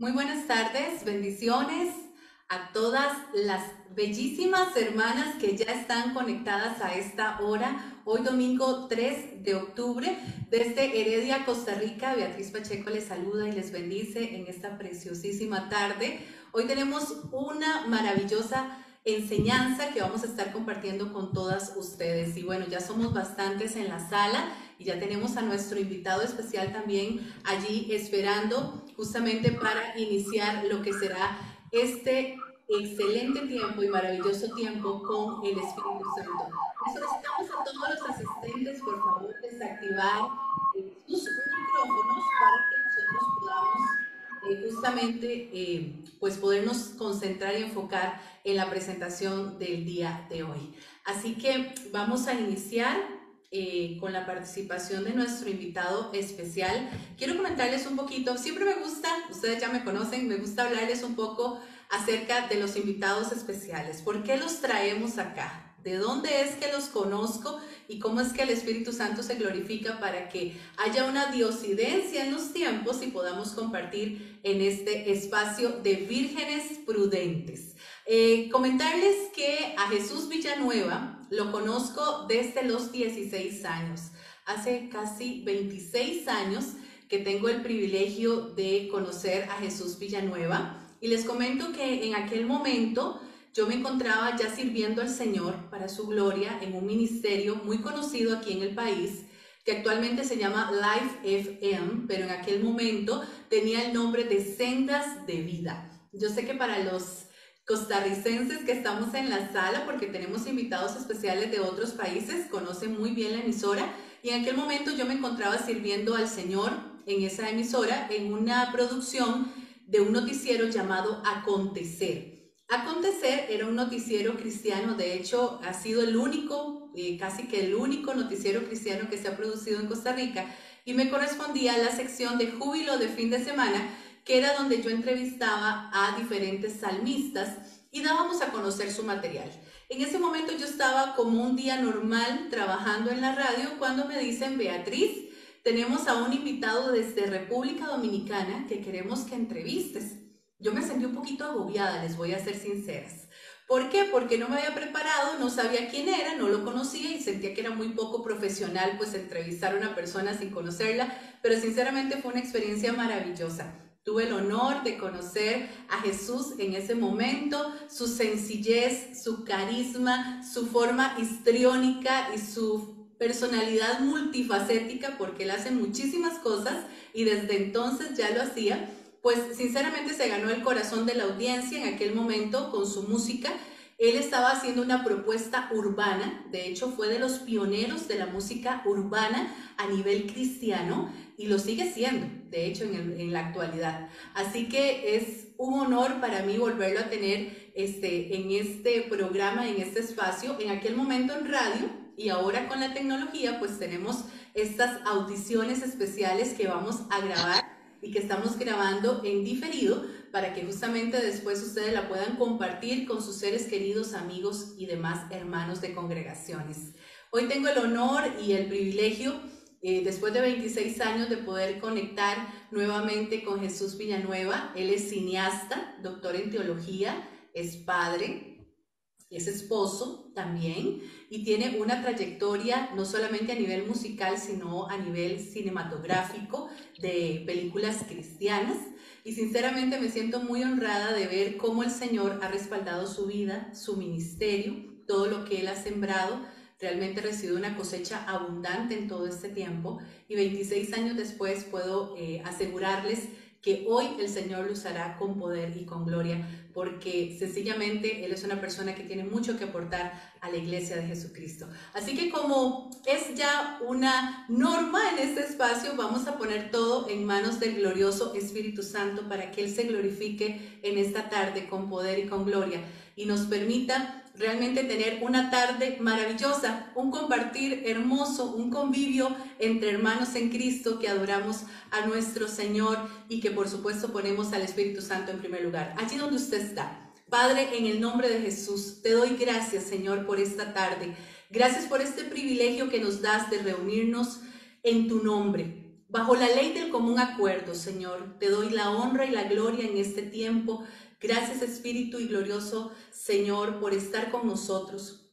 Muy buenas tardes, bendiciones a todas las bellísimas hermanas que ya están conectadas a esta hora. Hoy domingo 3 de octubre, desde Heredia, Costa Rica, Beatriz Pacheco les saluda y les bendice en esta preciosísima tarde. Hoy tenemos una maravillosa enseñanza que vamos a estar compartiendo con todas ustedes. Y bueno, ya somos bastantes en la sala y ya tenemos a nuestro invitado especial también allí esperando justamente para iniciar lo que será este excelente tiempo y maravilloso tiempo con el Espíritu Santo. Solicitamos a todos los asistentes, por favor, desactivar sus micrófonos para que nosotros podamos eh, justamente eh, pues podernos concentrar y enfocar en la presentación del día de hoy. Así que vamos a iniciar eh, con la participación de nuestro invitado especial. Quiero comentarles un poquito, siempre me gusta, ustedes ya me conocen, me gusta hablarles un poco acerca de los invitados especiales. ¿Por qué los traemos acá? ¿De dónde es que los conozco y cómo es que el Espíritu Santo se glorifica para que haya una diosidencia en los tiempos y podamos compartir en este espacio de vírgenes prudentes? Eh, comentarles que a Jesús Villanueva lo conozco desde los 16 años. Hace casi 26 años que tengo el privilegio de conocer a Jesús Villanueva y les comento que en aquel momento yo me encontraba ya sirviendo al Señor para su gloria en un ministerio muy conocido aquí en el país que actualmente se llama Life FM, pero en aquel momento tenía el nombre de Sendas de Vida. Yo sé que para los costarricenses que estamos en la sala, porque tenemos invitados especiales de otros países, conocen muy bien la emisora. Y en aquel momento yo me encontraba sirviendo al Señor en esa emisora en una producción de un noticiero llamado Acontecer. Acontecer era un noticiero cristiano, de hecho ha sido el único, eh, casi que el único noticiero cristiano que se ha producido en Costa Rica y me correspondía a la sección de júbilo de fin de semana que era donde yo entrevistaba a diferentes salmistas y dábamos a conocer su material. En ese momento yo estaba como un día normal trabajando en la radio cuando me dicen, Beatriz, tenemos a un invitado desde República Dominicana que queremos que entrevistes. Yo me sentí un poquito agobiada, les voy a ser sinceras. ¿Por qué? Porque no me había preparado, no sabía quién era, no lo conocía y sentía que era muy poco profesional pues entrevistar a una persona sin conocerla, pero sinceramente fue una experiencia maravillosa. Tuve el honor de conocer a Jesús en ese momento, su sencillez, su carisma, su forma histriónica y su personalidad multifacética, porque él hace muchísimas cosas y desde entonces ya lo hacía, pues sinceramente se ganó el corazón de la audiencia en aquel momento con su música. Él estaba haciendo una propuesta urbana, de hecho fue de los pioneros de la música urbana a nivel cristiano y lo sigue siendo, de hecho, en, la actualidad. Así que es un honor para mí volverlo a tener este, en este programa, en este espacio, en aquel momento en radio y ahora con la tecnología, pues tenemos estas audiciones especiales que vamos a grabar y que estamos grabando en diferido para que justamente después ustedes la puedan compartir con sus seres queridos, amigos y demás hermanos de congregaciones. Hoy tengo el honor y el privilegio eh, después de 26 años de poder conectar nuevamente con Jesús Villanueva. Él es cineasta, doctor en teología, es padre, es esposo también y tiene una trayectoria no solamente a nivel musical, sino a nivel cinematográfico de películas cristianas. Y sinceramente me siento muy honrada de ver cómo el Señor ha respaldado su vida, su ministerio, todo lo que Él ha sembrado Realmente recibido una cosecha abundante en todo este tiempo y 26 años después puedo eh, asegurarles que hoy el Señor lo usará con poder y con gloria, porque sencillamente Él es una persona que tiene mucho que aportar a la iglesia de Jesucristo. Así que como es ya una norma en este espacio, vamos a poner todo en manos del glorioso Espíritu Santo para que Él se glorifique en esta tarde con poder y con gloria y nos permita realmente tener una tarde maravillosa, un compartir hermoso, un convivio entre hermanos en Cristo que adoramos a nuestro Señor y que por supuesto ponemos al Espíritu Santo en primer lugar. Allí donde usted está. Padre, en el nombre de Jesús, te doy gracias, Señor, por esta tarde. Gracias por este privilegio que nos das de reunirnos en tu nombre. bajo la ley del común acuerdo, Señor. Te doy la honra y la gloria en este tiempo. Gracias Espíritu y glorioso Señor por estar con nosotros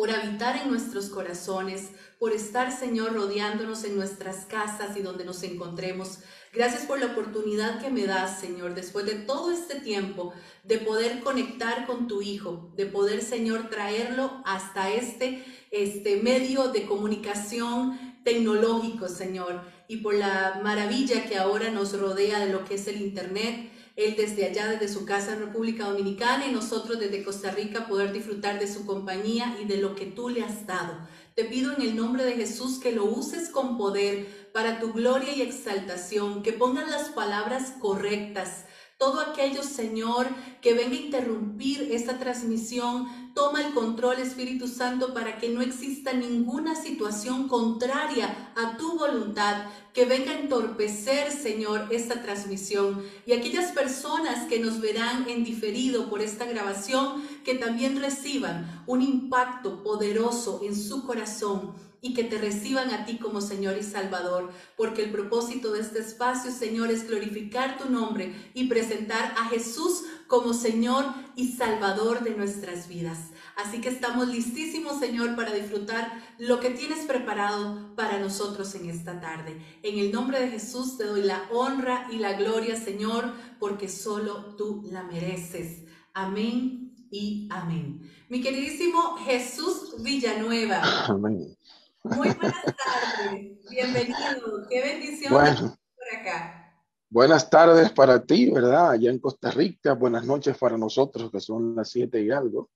por habitar en nuestros corazones, por estar, Señor, rodeándonos en nuestras casas y donde nos encontremos. Gracias por la oportunidad que me das, Señor, después de todo este tiempo, de poder conectar con tu Hijo, de poder, Señor, traerlo hasta este, este medio de comunicación tecnológico, Señor, y por la maravilla que ahora nos rodea de lo que es el Internet él desde allá, desde su casa en República Dominicana y nosotros desde Costa Rica poder disfrutar de su compañía y de lo que tú le has dado. Te pido en el nombre de Jesús que lo uses con poder para tu gloria y exaltación, que pongan las palabras correctas, todo aquello, Señor, que venga a interrumpir esta transmisión, toma el control, Espíritu Santo, para que no exista ninguna situación contraria a tu voluntad que venga a entorpecer, Señor, esta transmisión. Y aquellas personas que nos verán en diferido por esta grabación, que también reciban un impacto poderoso en su corazón y que te reciban a ti como Señor y Salvador, porque el propósito de este espacio, Señor, es glorificar tu nombre y presentar a Jesús como Señor y Salvador de nuestras vidas. Así que estamos listísimos, Señor, para disfrutar lo que tienes preparado para nosotros en esta tarde. En el nombre de Jesús te doy la honra y la gloria, Señor, porque solo tú la mereces. Amén y amén. Mi queridísimo Jesús Villanueva. Amén. Muy buenas tardes, bienvenido, qué bendición por acá. Buenas tardes para ti, ¿verdad? Allá en Costa Rica, buenas noches para nosotros, que son las siete y algo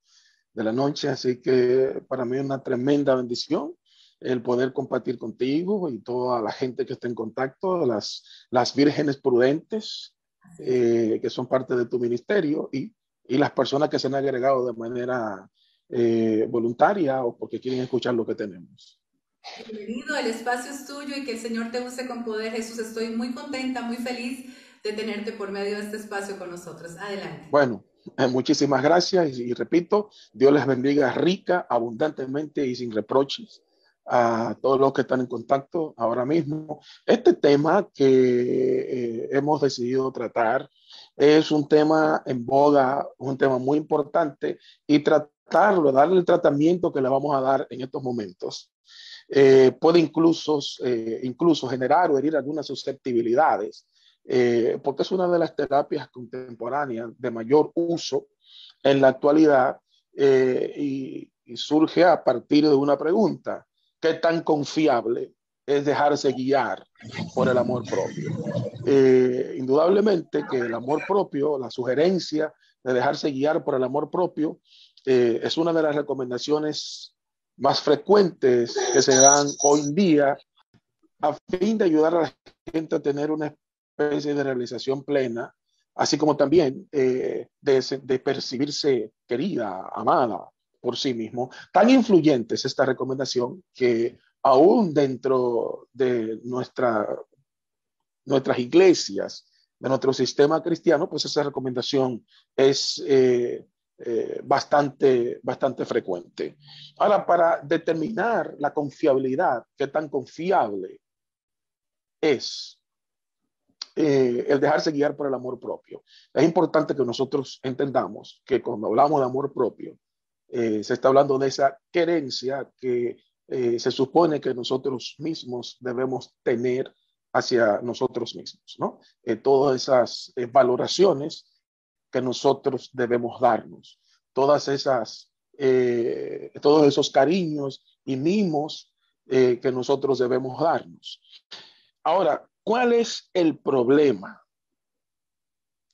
de la noche, así que para mí es una tremenda bendición el poder compartir contigo y toda la gente que está en contacto, las, las vírgenes prudentes eh, que son parte de tu ministerio y, y, las personas que se han agregado de manera eh, voluntaria o porque quieren escuchar lo que tenemos. Bienvenido, el espacio es tuyo y que el Señor te use con poder. Jesús, estoy muy contenta, muy feliz de tenerte por medio de este espacio con nosotros. Adelante. Bueno, eh, muchísimas gracias y, repito, Dios les bendiga rica, abundantemente y sin reproches a todos los que están en contacto ahora mismo. Este tema que eh, hemos decidido tratar es un tema en boga, un tema muy importante y tratarlo, darle el tratamiento que le vamos a dar en estos momentos eh, puede incluso, eh, incluso generar o herir algunas susceptibilidades, eh, porque es una de las terapias contemporáneas de mayor uso en la actualidad y, surge a partir de una pregunta, ¿qué tan confiable es dejarse guiar por el amor propio? indudablemente que el amor propio, la sugerencia de dejarse guiar por el amor propio, es una de las recomendaciones más frecuentes que se dan hoy en día a fin de ayudar a la gente a tener una especie de realización plena, así como también eh, de, de, percibirse querida, amada por sí mismo. Tan influyente es esta recomendación que aún dentro de nuestra, nuestras iglesias, de nuestro sistema cristiano, pues esa recomendación es eh, eh, bastante, bastante frecuente. Ahora, para determinar la confiabilidad, qué tan confiable es eh, el dejarse guiar por el amor propio, es importante que nosotros entendamos que cuando hablamos de amor propio, eh, se está hablando de esa querencia que se supone que nosotros mismos debemos tener hacia nosotros mismos, ¿no? todas esas valoraciones que nosotros debemos darnos. Todas esas, eh, todos esos cariños y mimos eh, que nosotros debemos darnos. Ahora, ¿cuál es el problema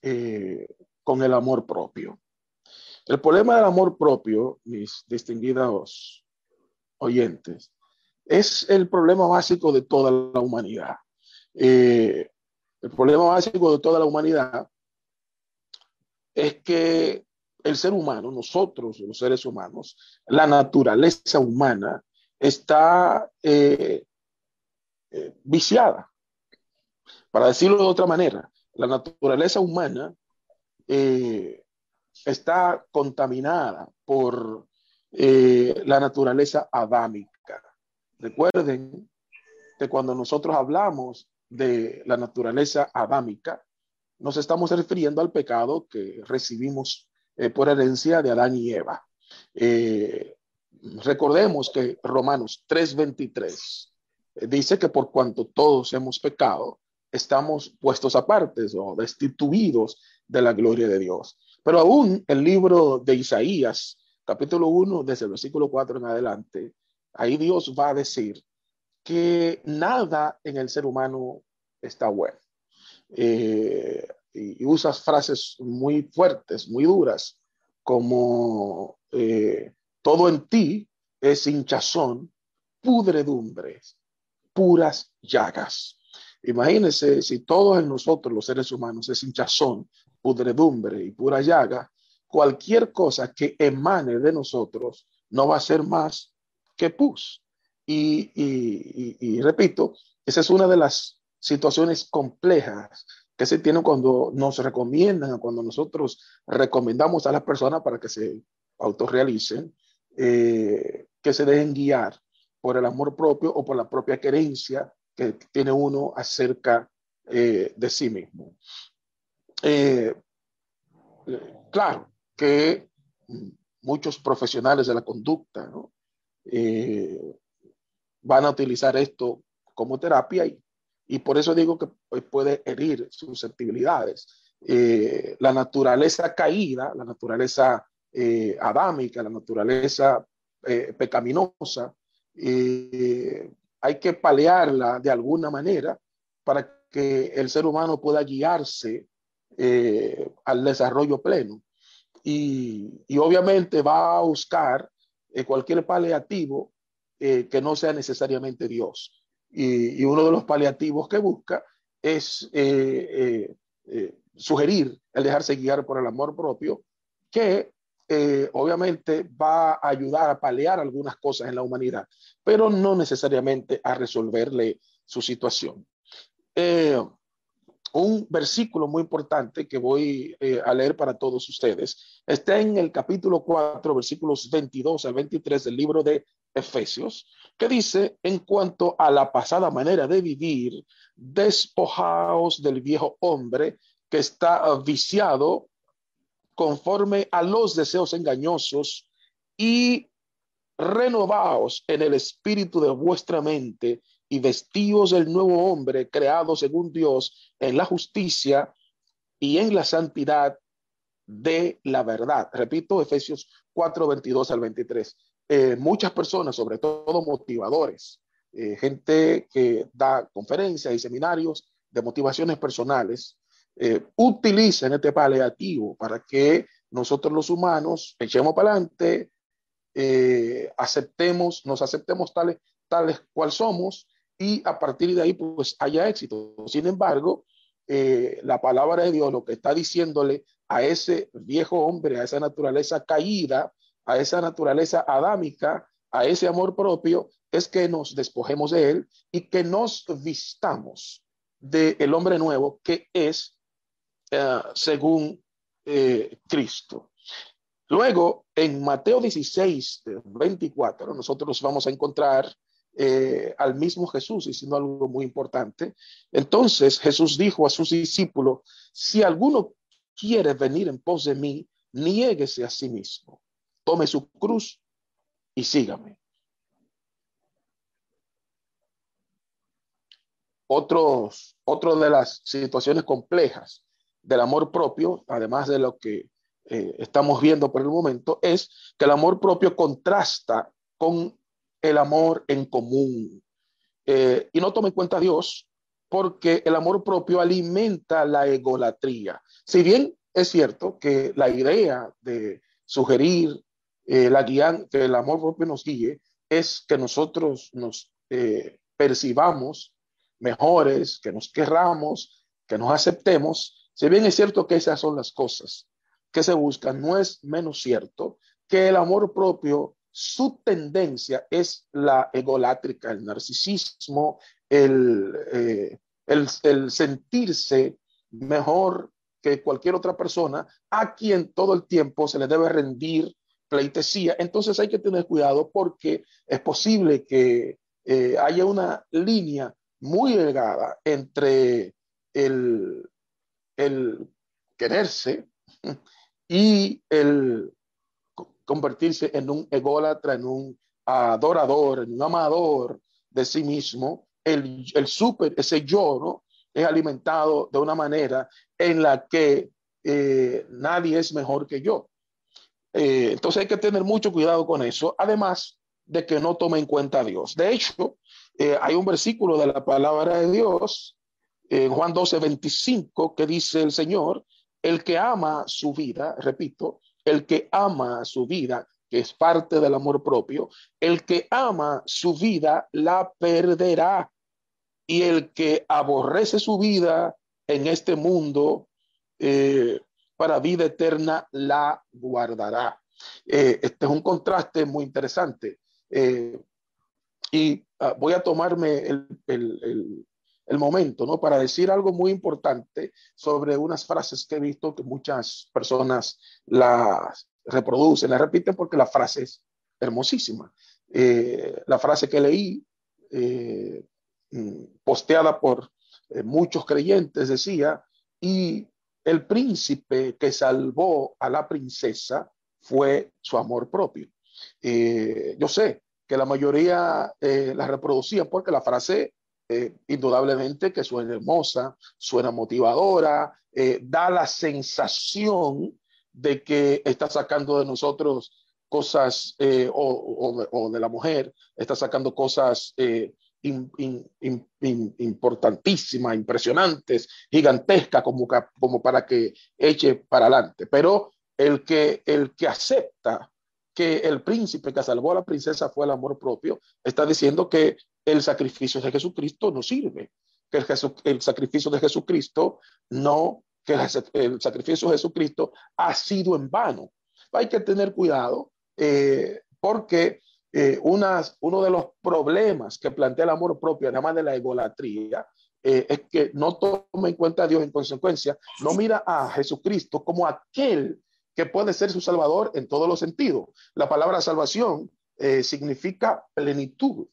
eh, con el amor propio? El problema del amor propio, mis distinguidos oyentes, es el problema básico de toda la humanidad. el problema básico de toda la humanidad es que el ser humano, nosotros los seres humanos, la naturaleza humana está eh, eh, viciada. Para decirlo de otra manera, la naturaleza humana eh, está contaminada por la naturaleza adámica. Recuerden que cuando nosotros hablamos de la naturaleza adámica, nos estamos refiriendo al pecado que recibimos eh, por herencia de Adán y Eva. Eh, recordemos que Romanos 3:23 eh, dice que por cuanto todos hemos pecado, estamos puestos aparte o destituidos de la gloria de Dios. Pero aún el libro de Isaías, capítulo 1, desde el versículo 4 en adelante, ahí Dios va a decir que nada en el ser humano está bueno. Eh, y, usas frases muy fuertes, muy duras, como eh, todo en ti es hinchazón, pudredumbres, puras llagas. Imagínense si todos en nosotros, los seres humanos, es hinchazón, pudredumbre y pura llaga, cualquier cosa que emane de nosotros no va a ser más que pus. Y, y, repito, esa es una de las situaciones complejas que se tienen cuando nos recomiendan, cuando nosotros recomendamos a las personas para que se autorrealicen, eh, que se dejen guiar por el amor propio o por la propia querencia que tiene uno acerca eh, de sí mismo. Eh, claro que muchos profesionales de la conducta eh, van a utilizar esto como terapia y, y por eso digo que puede herir susceptibilidades. la naturaleza caída, la naturaleza adámica, la naturaleza pecaminosa, hay que paliarla de alguna manera para que el ser humano pueda guiarse eh, al desarrollo pleno. Y, obviamente va a buscar eh, cualquier paliativo eh, que no sea necesariamente Dios. Y, uno de los paliativos que busca es sugerir el dejarse guiar por el amor propio, que eh, obviamente va a ayudar a paliar algunas cosas en la humanidad, pero no necesariamente a resolverle su situación. Eh, un versículo muy importante que voy eh, a leer para todos ustedes. Está en el capítulo 4, versículos 22 al 23 del libro de Efesios, que dice, en cuanto a la pasada manera de vivir, despojaos del viejo hombre que está viciado conforme a los deseos engañosos y renovaos en el espíritu de vuestra mente y vestidos del nuevo hombre creado según Dios en la justicia y en la santidad de la verdad. Repito, Efesios 4, 22 al 23. Eh, muchas personas, sobre todo motivadores, eh, gente que da conferencias y seminarios de motivaciones personales, eh, utilicen este paliativo para que nosotros los humanos echemos para adelante, eh, aceptemos, nos aceptemos tales, tales cual somos y a partir de ahí pues haya éxito. Sin embargo, eh, la palabra de Dios lo que está diciéndole a ese viejo hombre, a esa naturaleza caída, a esa naturaleza adámica, a ese amor propio, es que nos despojemos de él y que nos vistamos del hombre nuevo que es eh, según eh, Cristo. Luego, en Mateo 16, 24, nosotros vamos a encontrar eh, al mismo Jesús diciendo algo muy importante. Entonces Jesús dijo a sus discípulos, si alguno quiere venir en pos de mí, niéguese a sí mismo, tome su cruz y sígame. Otros, otro de las situaciones complejas del amor propio, además de lo que eh, estamos viendo por el momento, es que el amor propio contrasta con el amor en común. Eh, y no tome en cuenta a Dios porque el amor propio alimenta la egolatría. Si bien es cierto que la idea de sugerir eh, la guía, que el amor propio nos guíe, es que nosotros nos percibamos mejores, que nos querramos, que nos aceptemos, si bien es cierto que esas son las cosas que se buscan, no es menos cierto que el amor propio, su tendencia es la egolátrica, el narcisismo, el, eh, el, sentirse mejor que cualquier otra persona a quien todo el tiempo se le debe rendir pleitesía. Entonces hay que tener cuidado porque es posible que eh, haya una línea muy delgada entre el, el quererse y el convertirse en un ególatra, en un adorador, en un amador de sí mismo, el, el super, ese yo, ¿no? Es alimentado de una manera en la que eh, nadie es mejor que yo. Eh, entonces hay que tener mucho cuidado con eso, además de que no tome en cuenta a Dios. De hecho, eh, hay un versículo de la palabra de Dios en Juan 12, 25 que dice el Señor, el que ama su vida, repito, el que ama su vida, que es parte del amor propio, el que ama su vida la perderá. Y el que aborrece su vida en este mundo eh, para vida eterna la guardará. Eh, este es un contraste muy interesante. Eh, y ah, voy a tomarme el, el momento, ¿no? Para decir algo muy importante sobre unas frases que he visto que muchas personas las reproducen, las repiten porque la frase es hermosísima. Eh, la frase que leí, eh, mm, posteada por eh, muchos creyentes, decía, y el príncipe que salvó a la princesa fue su amor propio. yo sé que la mayoría la reproducían porque la frase eh, indudablemente que suena hermosa, suena motivadora, eh, da la sensación de que está sacando de nosotros cosas, eh, o, de la mujer, está sacando cosas importantísimas, impresionantes, gigantescas, como, como para que eche para adelante. Pero el que, el que acepta que el príncipe que salvó a la princesa fue el amor propio, está diciendo que el sacrificio de Jesucristo no sirve, que el, sacrificio de Jesucristo no, que el, sacrificio de Jesucristo ha sido en vano. Hay que tener cuidado eh, porque eh, uno de los problemas que plantea el amor propio, además de la egolatría, eh, es que no toma en cuenta a Dios en consecuencia, no mira a Jesucristo como aquel que puede ser su salvador en todos los sentidos. La palabra salvación significa plenitud.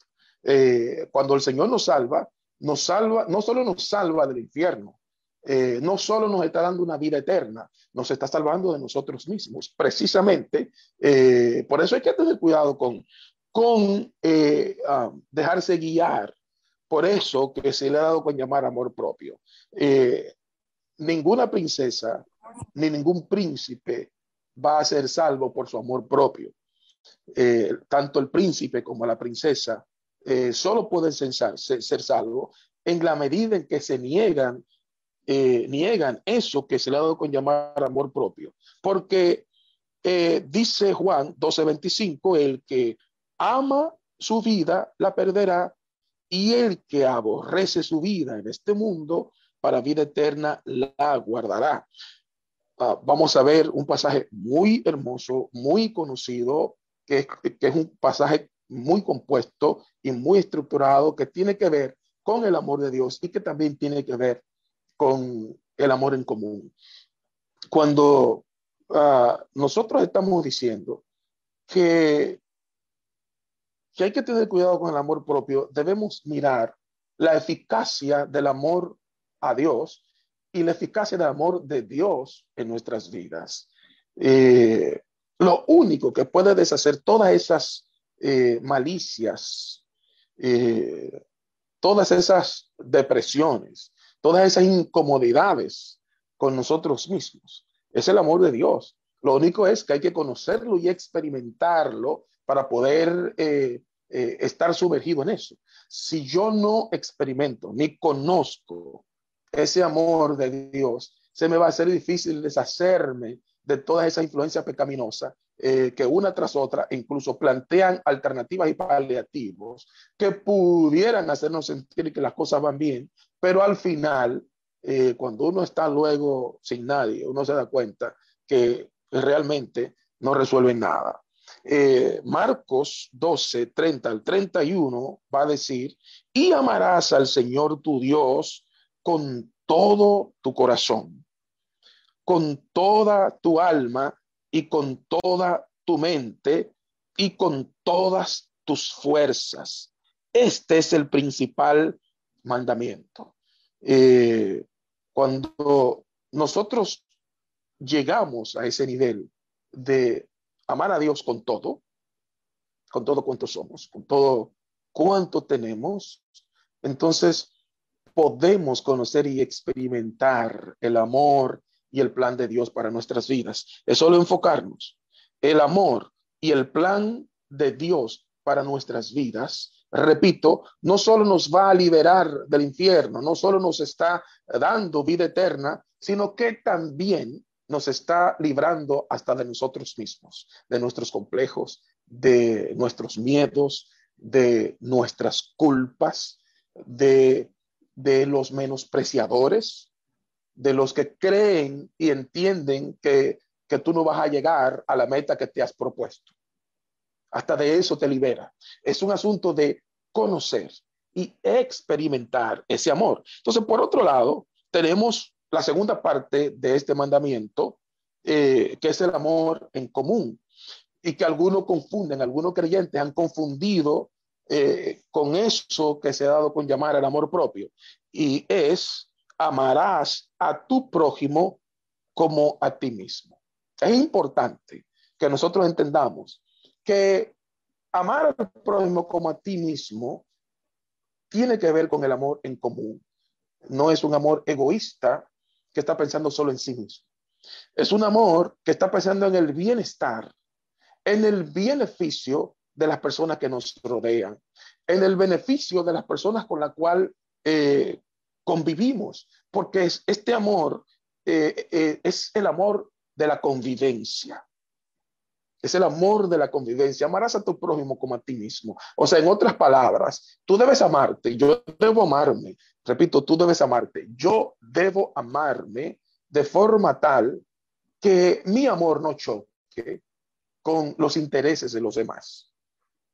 Eh, cuando el Señor nos salva, nos salva, no solo nos salva del infierno, eh, no solo nos está dando una vida eterna, nos está salvando de nosotros mismos. Precisamente, eh, por eso hay que tener cuidado con, con ah, dejarse guiar por eso que se le ha dado con llamar amor propio. ninguna princesa ni ningún príncipe va a ser salvo por su amor propio. tanto el príncipe como la princesa eh, solo pueden ser, ser, salvos en la medida en que se niegan, eh, niegan eso que se le ha dado con llamar amor propio. Porque eh, dice Juan 12:25, el que ama su vida la perderá y el que aborrece su vida en este mundo para vida eterna la guardará. Ah, vamos a ver un pasaje muy hermoso, muy conocido, que, que es un pasaje muy compuesto y muy estructurado que tiene que ver con el amor de Dios y que también tiene que ver con el amor en común. Cuando ah, nosotros estamos diciendo que, que hay que tener cuidado con el amor propio, debemos mirar la eficacia del amor a Dios y la eficacia del amor de Dios en nuestras vidas. Eh, lo único que puede deshacer todas esas eh, malicias, eh, todas esas depresiones, todas esas incomodidades con nosotros mismos. Es el amor de Dios. Lo único es que hay que conocerlo y experimentarlo para poder eh, estar sumergido en eso. Si yo no experimento ni conozco ese amor de Dios, se me va a hacer difícil deshacerme de toda esa influencia pecaminosa eh, que una tras otra incluso plantean alternativas y paliativos que pudieran hacernos sentir que las cosas van bien, pero al final, eh, cuando uno está luego sin nadie, uno se da cuenta que realmente no resuelven nada. Eh, Marcos 12, 30 al 31 va a decir, y amarás al Señor tu Dios con todo tu corazón, con toda tu alma y con toda tu mente y con todas tus fuerzas. Este es el principal mandamiento. Eh, cuando nosotros llegamos a ese nivel de amar a Dios con todo, con todo cuanto somos, con todo cuanto tenemos, entonces podemos conocer y experimentar el amor y el plan de Dios para nuestras vidas. Es solo enfocarnos. El amor y el plan de Dios para nuestras vidas, repito, no solo nos va a liberar del infierno, no solo nos está dando vida eterna, sino que también nos está librando hasta de nosotros mismos, de nuestros complejos, de nuestros miedos, de nuestras culpas, de, de los menospreciadores, de los que creen y entienden que, que tú no vas a llegar a la meta que te has propuesto. Hasta de eso te libera. Es un asunto de conocer y experimentar ese amor. Entonces, por otro lado, tenemos la segunda parte de este mandamiento, eh, que es el amor en común, y que algunos confunden, algunos creyentes han confundido eh, con eso que se ha dado con llamar el amor propio, y es amarás a tu prójimo como a ti mismo. Es importante que nosotros entendamos que amar al prójimo como a ti mismo tiene que ver con el amor en común. No es un amor egoísta, que está pensando solo en sí mismo. Es un amor que está pensando en el bienestar, en el beneficio de las personas que nos rodean, en el beneficio de las personas con las cuales eh, convivimos, porque es, este amor eh, eh, es el amor de la convivencia. Es el amor de la convivencia. Amarás a tu prójimo como a ti mismo. O sea, en otras palabras, tú debes amarte, yo debo amarme, Repito, tú debes amarte. Yo debo amarme de forma tal que mi amor no choque con los intereses de los demás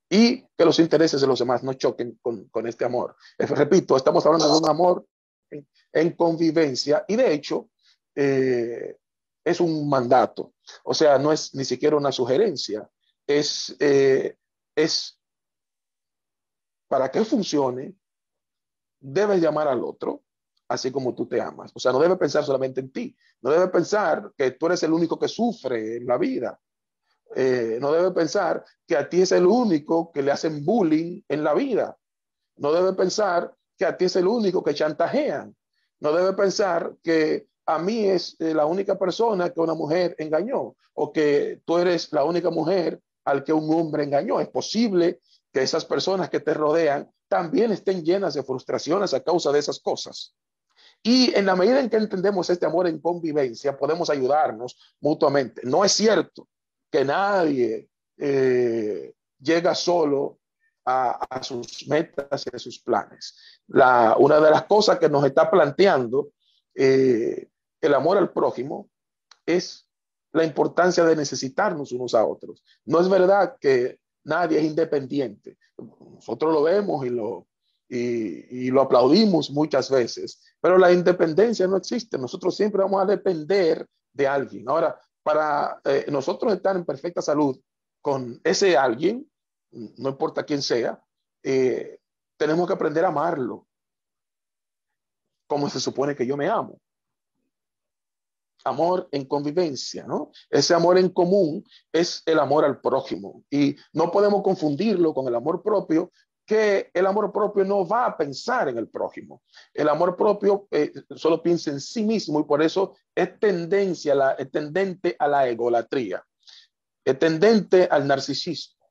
y que los intereses de los demás no choquen con, este amor. Repito, estamos hablando de un amor en, convivencia y de hecho eh, es un mandato. O sea, no es ni siquiera una sugerencia, es, eh, es para que funcione, debes llamar al otro así como tú te amas. O sea, no debe pensar solamente en ti. No debe pensar que tú eres el único que sufre en la vida. Eh, no debe pensar que a ti es el único que le hacen bullying en la vida. No debe pensar que a ti es el único que chantajean. No debe pensar que a mí es eh, la única persona que una mujer engañó o que tú eres la única mujer al que un hombre engañó. Es posible que esas personas que te rodean también estén llenas de frustraciones a causa de esas cosas. Y en la medida en que entendemos este amor en convivencia, podemos ayudarnos mutuamente. No es cierto que nadie eh, llega solo a, sus metas y a sus planes. La, una de las cosas que nos está planteando eh, el amor al prójimo es la importancia de necesitarnos unos a otros. No es verdad que nadie es independiente. Nosotros lo vemos y lo, y, lo aplaudimos muchas veces, pero la independencia no existe. Nosotros siempre vamos a depender de alguien. Ahora, para eh, nosotros estar en perfecta salud con ese alguien, no importa quién sea, eh, tenemos que aprender a amarlo como se supone que yo me amo amor en convivencia, ¿no? Ese amor en común es el amor al prójimo y no podemos confundirlo con el amor propio, que el amor propio no va a pensar en el prójimo. El amor propio eh, solo piensa en sí mismo y por eso es tendencia, es tendente a la egolatría, es tendente al narcisismo.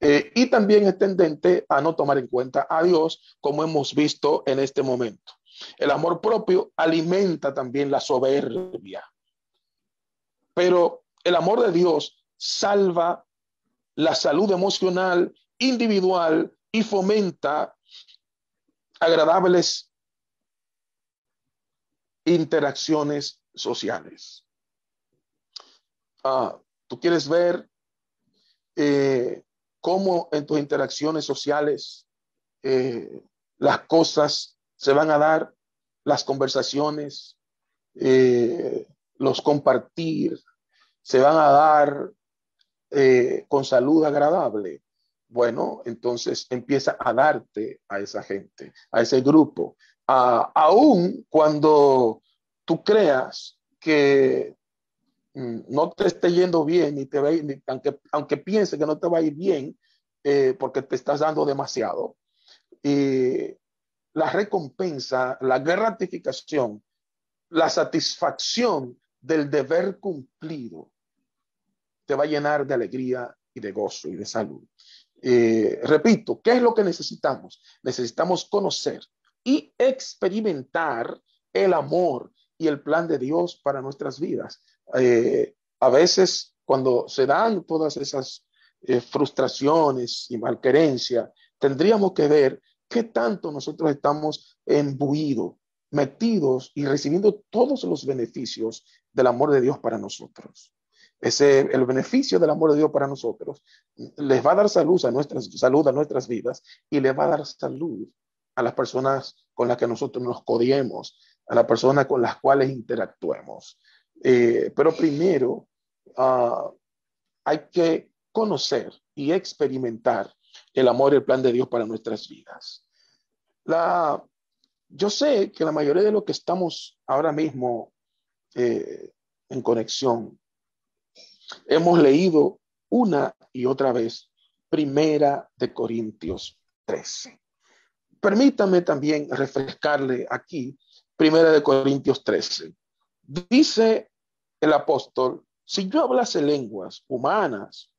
Eh, y también es tendente a no tomar en cuenta a Dios, como hemos visto en este momento. El amor propio alimenta también la soberbia. Pero el amor de Dios salva la salud emocional, individual y fomenta agradables interacciones sociales. Ah, Tú quieres ver eh, cómo en tus interacciones sociales eh, las cosas se van a dar las conversaciones, eh, los compartir, se van a dar eh, con salud agradable. bueno, entonces empieza a darte a esa gente, a ese grupo, aún cuando tú creas que no te esté yendo bien, ni te va aunque, aunque piense que no te va a ir bien, eh, porque te estás dando demasiado. Y la recompensa, la gratificación, la satisfacción del deber cumplido te va a llenar de alegría y de gozo y de salud. Eh, repito, ¿qué es lo que necesitamos? Necesitamos conocer y experimentar el amor y el plan de Dios para nuestras vidas. Eh, a veces cuando se dan todas esas eh, frustraciones y malquerencia, tendríamos que ver qué tanto nosotros estamos embuidos, metidos y recibiendo todos los beneficios del amor de Dios para nosotros. Ese, el beneficio del amor de Dios para nosotros les va a dar salud a nuestras, salud a nuestras vidas y le va a dar salud a las personas con las que nosotros nos codiemos, a las personas con las cuales interactuemos. Eh, pero primero ah, hay que conocer y experimentar el amor y el plan de Dios para nuestras vidas. La, yo sé que la mayoría de los que estamos ahora mismo eh, en conexión hemos leído una y otra vez Primera de Corintios 13. Permítame también refrescarle aquí Primera de Corintios 13. Dice el apóstol, si yo hablase lenguas humanas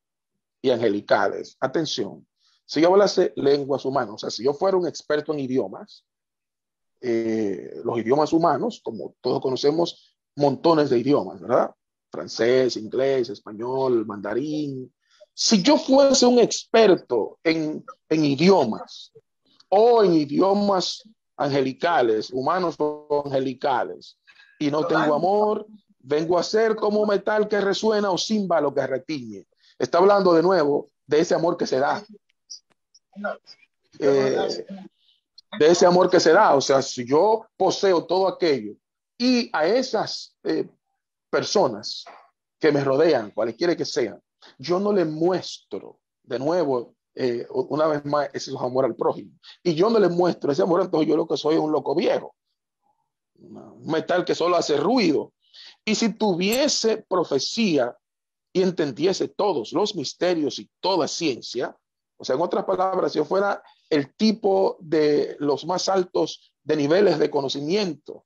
y angelicales, atención, si yo hablase lenguas humanas, o sea, si yo fuera un experto en idiomas, eh, los idiomas humanos, como todos conocemos, montones de idiomas, ¿verdad? francés, inglés, español, mandarín. Si yo fuese un experto en, idiomas o en idiomas angelicales, humanos o angelicales, y no tengo amor, vengo a ser como metal que resuena o címbalo que retiñe. Está hablando de nuevo de ese amor que se da. Eh, de ese amor que se da. O sea, si yo poseo todo aquello y a esas eh, personas que me rodean, cualquiera que sean, yo no le muestro de nuevo, eh, una vez más, ese es amor al prójimo. Y yo no le muestro ese amor, entonces yo lo que soy es un loco viejo, un metal que solo hace ruido. Y si tuviese profecía y entendiese todos los misterios y toda ciencia, o sea, en otras palabras, si yo fuera el tipo de los más altos de niveles de conocimiento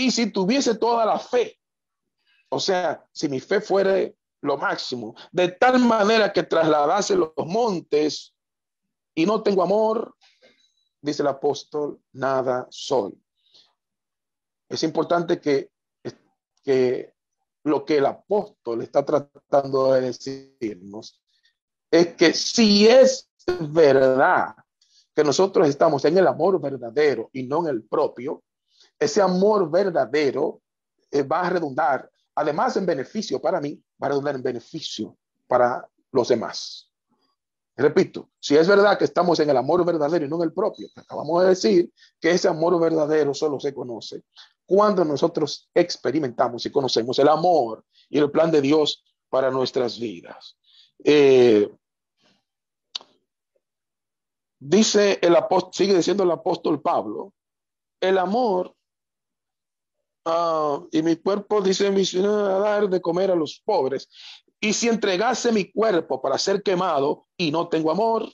y si tuviese toda la fe, o sea, si mi fe fuera lo máximo, de tal manera que trasladase los montes y no tengo amor, dice el apóstol, nada soy. Es importante que, que lo que el apóstol está tratando de decirnos es que si es verdad que nosotros estamos en el amor verdadero y no en el propio, ese amor verdadero eh, va a redundar, además en beneficio para mí, va a redundar en beneficio para los demás. Repito, si es verdad que estamos en el amor verdadero y no en el propio, acabamos de decir que ese amor verdadero solo se conoce cuando nosotros experimentamos y conocemos el amor y el plan de Dios para nuestras vidas. Eh, dice el apóstol, sigue diciendo el apóstol Pablo, el amor Ah, y mi cuerpo dice mi a dar de comer a los pobres. Y si entregase mi cuerpo para ser quemado y no tengo amor,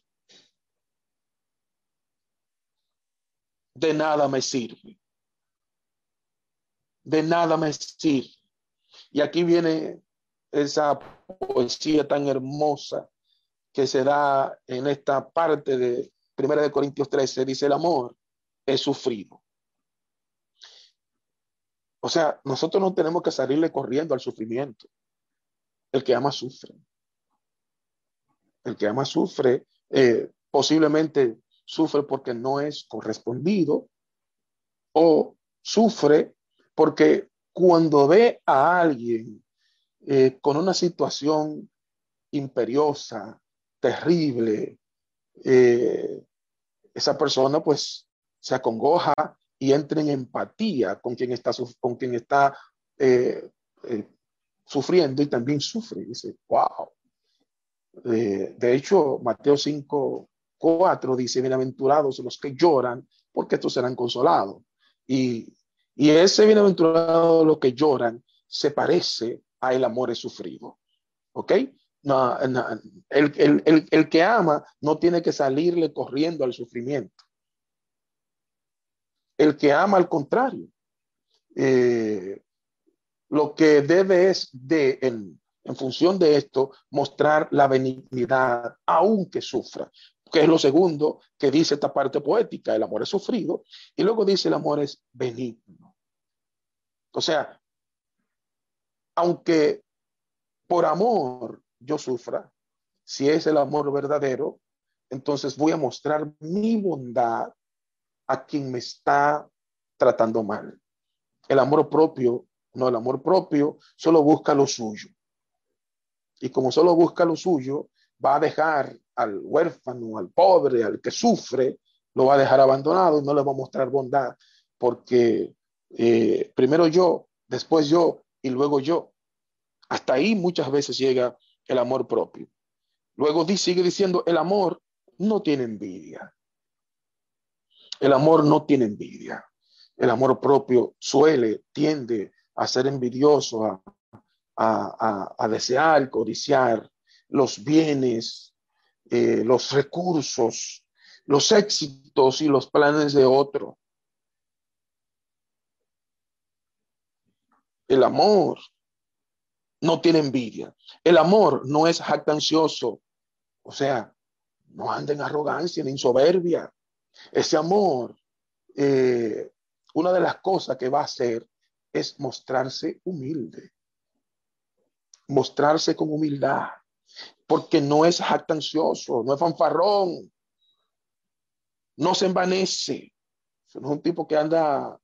de nada me sirve. De nada me sirve. Y aquí viene esa poesía tan hermosa que se da en esta parte de Primera de Corintios 13. Dice, el amor es sufrido. O sea, nosotros no tenemos que salirle corriendo al sufrimiento. El que ama sufre. El que ama sufre, eh, posiblemente sufre porque no es correspondido o sufre porque cuando ve a alguien eh, con una situación imperiosa, terrible, eh, esa persona pues se acongoja y entra en empatía con quien está, con quien está eh, sufriendo y también sufre. dice, wow, de hecho, Mateo 5, 4 dice, bienaventurados los que lloran, porque estos serán consolados. Y, y ese bienaventurado los que lloran se parece a el amor es sufrido. ¿Ok? No, el, el, el, que ama no tiene que salirle corriendo al sufrimiento. El que ama, al contrario, eh, lo que debe es de, en, en función de esto, mostrar la benignidad, aunque sufra, que es lo segundo que dice esta parte poética, el amor es sufrido, y luego dice el amor es benigno. O sea, aunque por amor yo sufra, si es el amor verdadero, entonces voy a mostrar mi bondad a quien me está tratando mal. El amor propio, no, el amor propio solo busca lo suyo. Y como solo busca lo suyo, va a dejar al huérfano, al pobre, al que sufre, lo va a dejar abandonado y no le va a mostrar bondad, porque eh, primero yo, después yo y luego yo. Hasta ahí muchas veces llega el amor propio. Luego sigue diciendo, el amor no tiene envidia. El amor no tiene envidia. El amor propio suele, tiende a ser envidioso, a, a, a, desear, codiciar los bienes, eh, los recursos, los éxitos y los planes de otro. El amor no tiene envidia. El amor no es jactancioso. O sea, no anda en arrogancia ni en soberbia. Ese amor, eh, una de las cosas que va a hacer es mostrarse humilde mostrarse con humildad, porque no es jactancioso, no es fanfarrón, no se envanece. No es un tipo que anda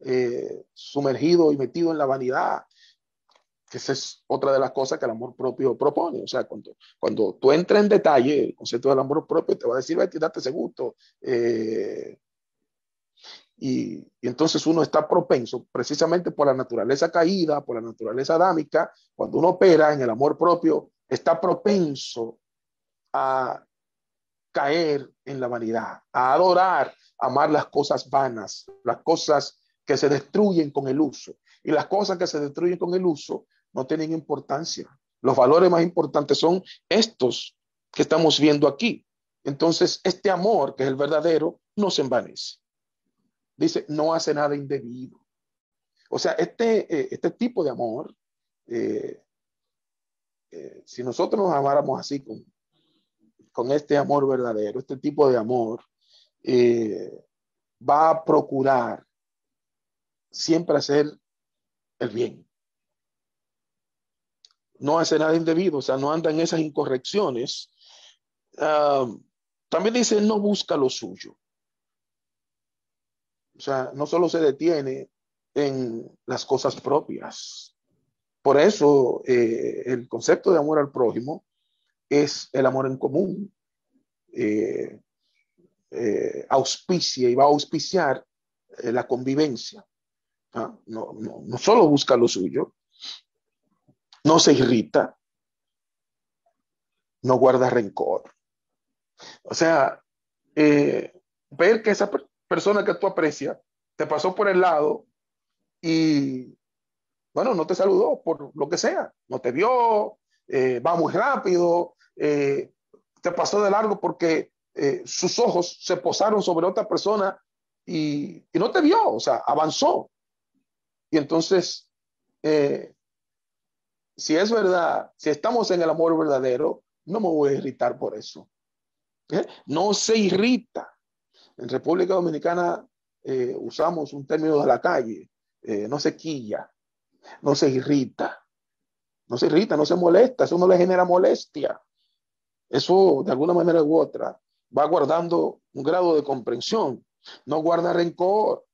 eh, sumergido y metido en la vanidad, que esa es otra de las cosas que el amor propio propone. O sea, cuando, cuando tú entras en detalle, el concepto del amor propio te va a decir, date ese gusto. Eh, y, entonces uno está propenso, precisamente por la naturaleza caída, por la naturaleza adámica, cuando uno opera en el amor propio, está propenso a caer en la vanidad, a adorar, a amar las cosas vanas, las cosas que se destruyen con el uso. Y las cosas que se destruyen con el uso no tienen importancia. Los valores más importantes son estos que estamos viendo aquí. Entonces, este amor, que es el verdadero, no se envanece dice, no hace nada indebido. O sea, este, eh, este tipo de amor, eh, eh, si nosotros nos amáramos así con, con este amor verdadero, este tipo de amor, va a procurar siempre hacer el bien. No hace nada indebido, o sea, no anda en esas incorrecciones. Ah, también dice, no busca lo suyo. O sea, no solo se detiene en las cosas propias. Por eso eh, el concepto de amor al prójimo es el amor en común. Eh, eh, auspicia y va a auspiciar la convivencia. ¿Ah? No, no, no solo busca lo suyo, no se irrita, no guarda rencor. O sea, ver que esa, persona que tú aprecias te pasó por el lado y, bueno, no te saludó por lo que sea, no te vio, eh, va muy rápido, eh, te pasó de largo porque eh, sus ojos se posaron sobre otra persona y, y, no te vio, o sea, avanzó. Y entonces, si es verdad, si estamos en el amor verdadero, no me voy a irritar por eso. No se irrita. En República Dominicana eh, usamos un término de la calle, eh, no se quilla, no se irrita, no se irrita, no se molesta, eso no le genera molestia. Eso de alguna manera u otra va guardando un grado de comprensión, no guarda rencor,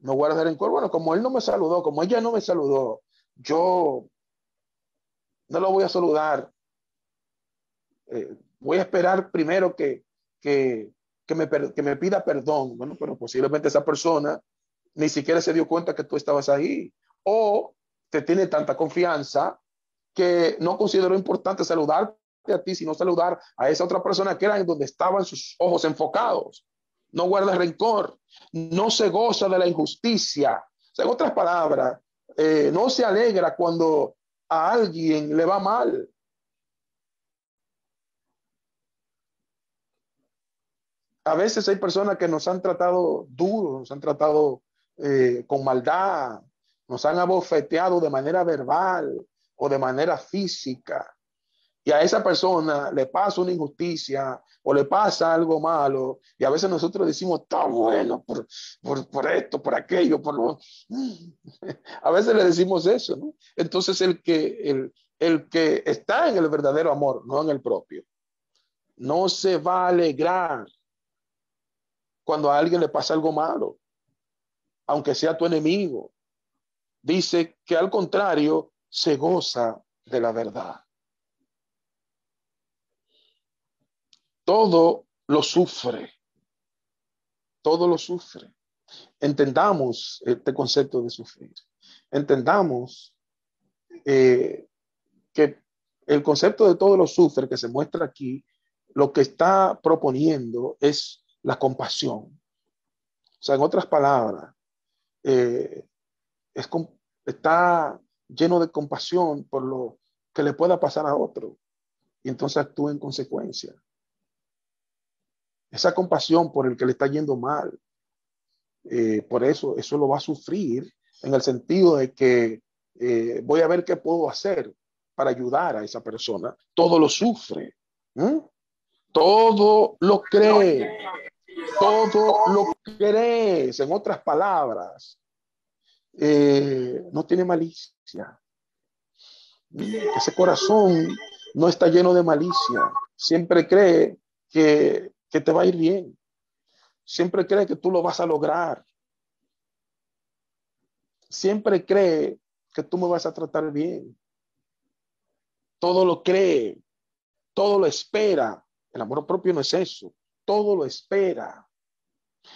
no guarda rencor. Bueno, como él no me saludó, como ella no me saludó, yo no lo voy a saludar. Eh, voy a esperar primero que, que, que me, que me pida perdón. Bueno, pero posiblemente esa persona ni siquiera se dio cuenta que tú estabas ahí. O te tiene tanta confianza que no consideró importante saludar a ti, sino saludar a esa otra persona que era en donde estaban sus ojos enfocados. No guarda rencor, no se goza de la injusticia. en otras palabras, eh, no se alegra cuando a alguien le va mal. A veces hay personas que nos han tratado duro, nos han tratado eh, con maldad, nos han abofeteado de manera verbal o de manera física. Y a esa persona le pasa una injusticia o le pasa algo malo. Y a veces nosotros decimos, está bueno por, por, esto, por aquello, por lo... A veces le decimos eso. Entonces el que, el, el que está en el verdadero amor, no en el propio, no se va a alegrar cuando a alguien le pasa algo malo aunque sea tu enemigo. Dice que al contrario, se goza de la verdad. Todo lo sufre. Todo lo sufre. Entendamos este concepto de sufrir. Entendamos eh, que el concepto de todo lo sufre que se muestra aquí, lo que está proponiendo es la compasión. O sea, en otras palabras, eh, es, está lleno de compasión por lo que le pueda pasar a otro y entonces actúa en consecuencia. Esa compasión por el que le está yendo mal, eh, por eso, eso lo va a sufrir en el sentido de que eh, voy a ver qué puedo hacer para ayudar a esa persona. Todo lo sufre, todo lo cree, todo lo crees, en otras palabras, eh, no tiene malicia. Ese corazón no está lleno de malicia. Siempre cree que, que te va a ir bien. Siempre cree que tú lo vas a lograr. Siempre cree que tú me vas a tratar bien. Todo lo cree, todo lo espera. El amor propio no es eso todo lo espera.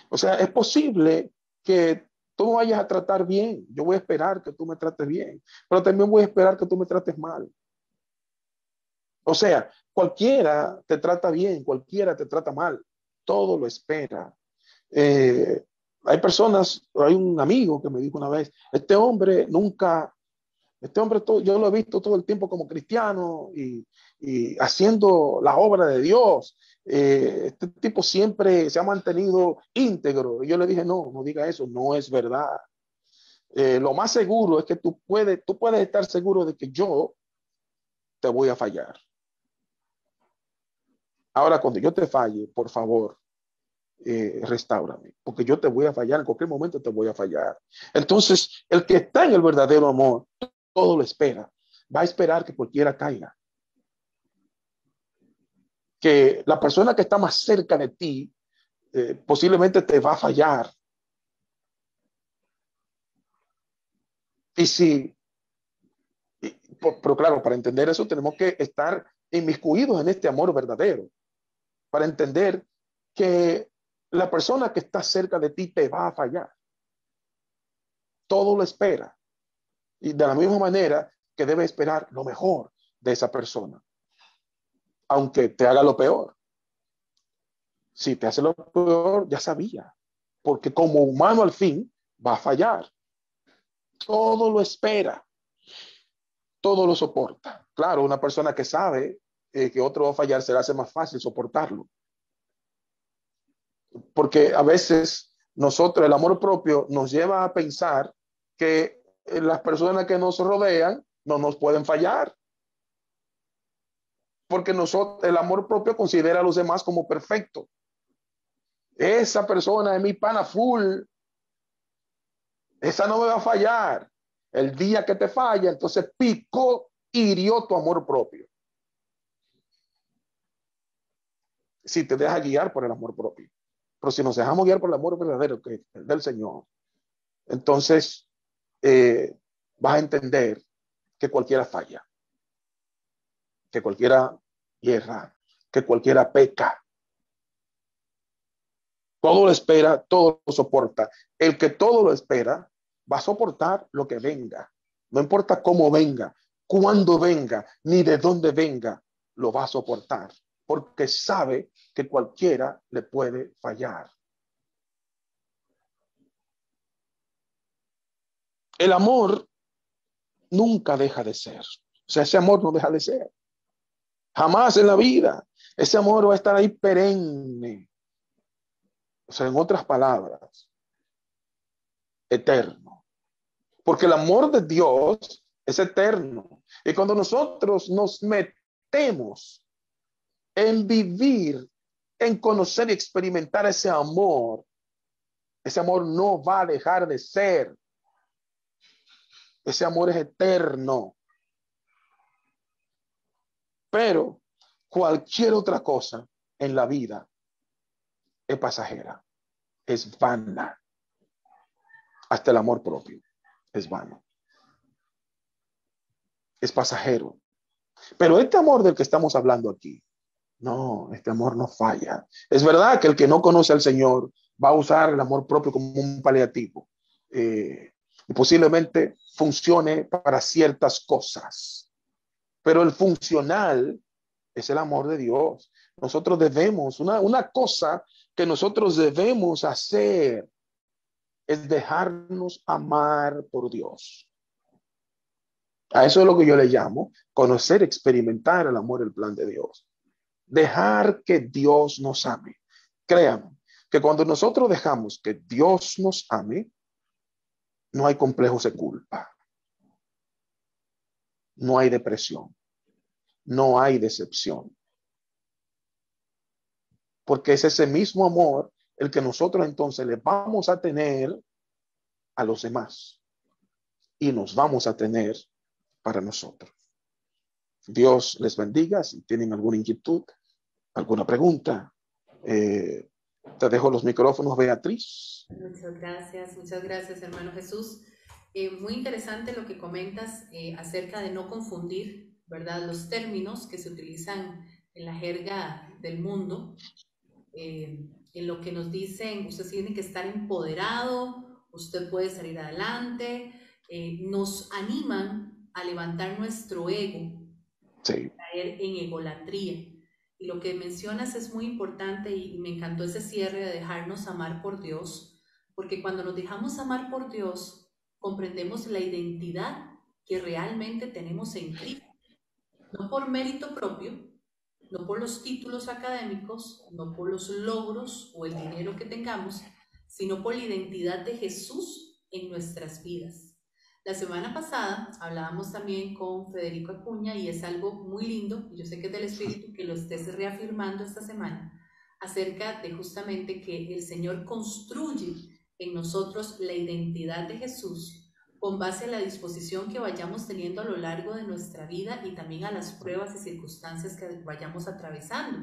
O sea, es posible que tú vayas a tratar bien. Yo voy a esperar que tú me trates bien, pero también voy a esperar que tú me trates mal. O sea, cualquiera te trata bien, cualquiera te trata mal. Todo lo espera. Eh, hay personas, hay un amigo que me dijo una vez, este hombre nunca, este hombre todo, yo lo he visto todo el tiempo como cristiano y, haciendo la obra de Dios eh, este tipo siempre se ha mantenido íntegro. Y yo le dije, no, no diga eso, no es verdad. Eh, lo más seguro es que tú puedes, tú puedes estar seguro de que yo te voy a fallar. Ahora, cuando yo te falle, por favor, eh, restaurame, porque yo te voy a fallar, en cualquier momento te voy a fallar. Entonces, el que está en el verdadero amor, todo lo espera, va a esperar que cualquiera caiga que la persona que está más cerca de ti eh, posiblemente te va a fallar. Y si, pero claro, para entender eso tenemos que estar inmiscuidos en este amor verdadero, para entender que la persona que está cerca de ti te va a fallar. Todo lo espera. Y de la misma manera que debe esperar lo mejor de esa persona aunque te haga lo peor. Si te hace lo peor, ya sabía, porque como humano al fin va a fallar. Todo lo espera, todo lo soporta. Claro, una persona que sabe eh, que otro va a fallar, se le hace más fácil soportarlo. Porque a veces nosotros, el amor propio nos lleva a pensar que las personas que nos rodean no nos pueden fallar porque nosotros, el amor propio considera a los demás como perfecto. Esa persona es mi pana full. Esa no me va a fallar. El día que te falla, entonces picó, hirió tu amor propio. Si te deja guiar por el amor propio. Pero si nos dejamos guiar por el amor verdadero, que es el del Señor, entonces eh, vas a entender que cualquiera falla que cualquiera hierra, que cualquiera peca. Todo lo espera, todo lo soporta. El que todo lo espera va a soportar lo que venga. No importa cómo venga, cuándo venga, ni de dónde venga. lo va a soportar, porque sabe que cualquiera le puede fallar. El amor nunca deja de ser. O sea, ese amor no deja de ser. Jamás en la vida. Ese amor va a estar ahí perenne. O sea, en otras palabras, eterno. Porque el amor de Dios es eterno. Y cuando nosotros nos metemos en vivir, en conocer y experimentar ese amor, ese amor no va a dejar de ser. Ese amor es eterno. Pero cualquier otra cosa en la vida es pasajera, es vana. Hasta el amor propio es vano. Es pasajero. Pero este amor del que estamos hablando aquí, no, este amor no falla. Es verdad que el que no conoce al Señor va a usar el amor propio como un paliativo. Eh, y posiblemente funcione para ciertas cosas. Pero el funcional es el amor de Dios. Nosotros debemos, una, una cosa que nosotros debemos hacer es dejarnos amar por Dios. A eso es lo que yo le llamo conocer, experimentar el amor, el plan de Dios. Dejar que Dios nos ame. Créanme que cuando nosotros dejamos que Dios nos ame, no hay complejos de culpa. No hay depresión. No hay decepción. Porque es ese mismo amor el que nosotros entonces le vamos a tener a los demás. Y nos vamos a tener para nosotros. Dios les bendiga. Si tienen alguna inquietud, alguna pregunta, eh, te dejo los micrófonos, Beatriz. Muchas gracias, muchas gracias, hermano Jesús. Eh, muy interesante lo que comentas eh, acerca de no confundir, ¿verdad? Los términos que se utilizan en la jerga del mundo, eh, en lo que nos dicen, usted tiene que estar empoderado, usted puede salir adelante, nos animan a levantar nuestro ego, sí. caer en egolatría. Lo que mencionas es muy importante y me encantó ese cierre de dejarnos amar por Dios, porque cuando nos dejamos amar por Dios, comprendemos la identidad que realmente tenemos en Cristo. No por mérito propio, no por los títulos académicos, no por los logros o el dinero que tengamos, sino por la identidad de Jesús en nuestras vidas. La semana pasada hablábamos también con Federico Acuña y es algo muy lindo, yo sé que es del Espíritu que lo estés reafirmando esta semana, acerca de justamente que el Señor construye en nosotros la identidad de Jesús con base a la disposición que vayamos teniendo a lo largo de nuestra vida y también a las pruebas y circunstancias que vayamos atravesando.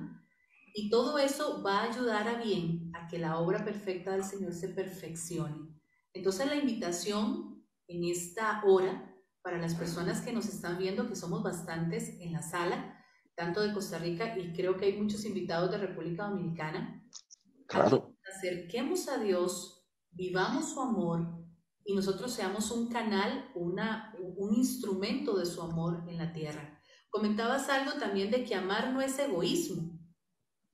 Y todo eso va a ayudar a bien a que la obra perfecta del Señor se perfeccione. Entonces la invitación en esta hora para las personas que nos están viendo, que somos bastantes en la sala, tanto de Costa Rica y creo que hay muchos invitados de República Dominicana. Claro. Acerquemos a Dios, vivamos su amor y nosotros seamos un canal, una, un instrumento de su amor en la tierra. Comentabas algo también de que amar no es egoísmo.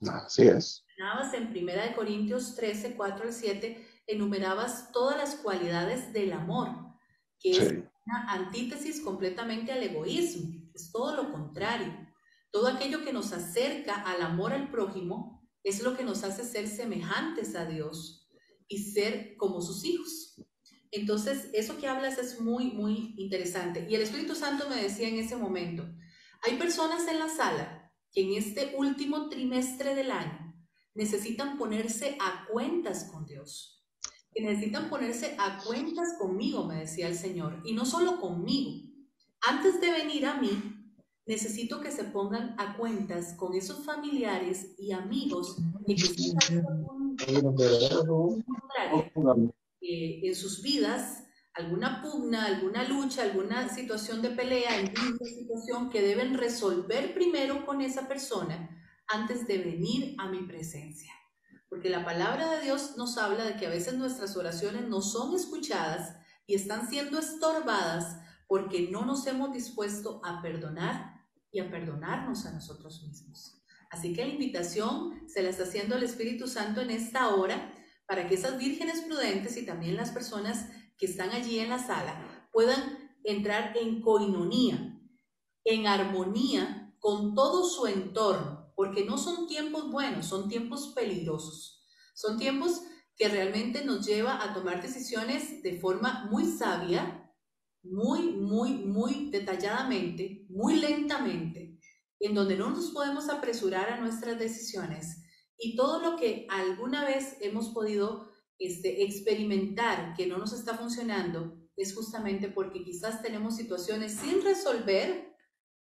Así es. En 1 Corintios 13, 4 al 7, enumerabas todas las cualidades del amor que es una antítesis completamente al egoísmo, es todo lo contrario. Todo aquello que nos acerca al amor al prójimo es lo que nos hace ser semejantes a Dios y ser como sus hijos. Entonces, eso que hablas es muy, muy interesante. Y el Espíritu Santo me decía en ese momento, hay personas en la sala que en este último trimestre del año necesitan ponerse a cuentas con Dios que necesitan ponerse a cuentas conmigo, me decía el Señor, y no solo conmigo. Antes de venir a mí, necesito que se pongan a cuentas con esos familiares y amigos que eh, en sus vidas alguna pugna, alguna lucha, alguna situación de pelea, en situación que deben resolver primero con esa persona antes de venir a mi presencia. Porque la palabra de Dios nos habla de que a veces nuestras oraciones no son escuchadas y están siendo estorbadas porque no nos hemos dispuesto a perdonar y a perdonarnos a nosotros mismos. Así que la invitación se la está haciendo el Espíritu Santo en esta hora para que esas vírgenes prudentes y también las personas que están allí en la sala puedan entrar en coinonía, en armonía con todo su entorno, porque no son tiempos buenos, son tiempos peligrosos. Son tiempos que realmente nos lleva a tomar decisiones de forma muy sabia, muy, muy, muy detalladamente, muy lentamente, en donde no nos podemos apresurar a nuestras decisiones y todo lo que alguna vez hemos podido este, experimentar que no nos está funcionando es justamente porque quizás tenemos situaciones sin resolver,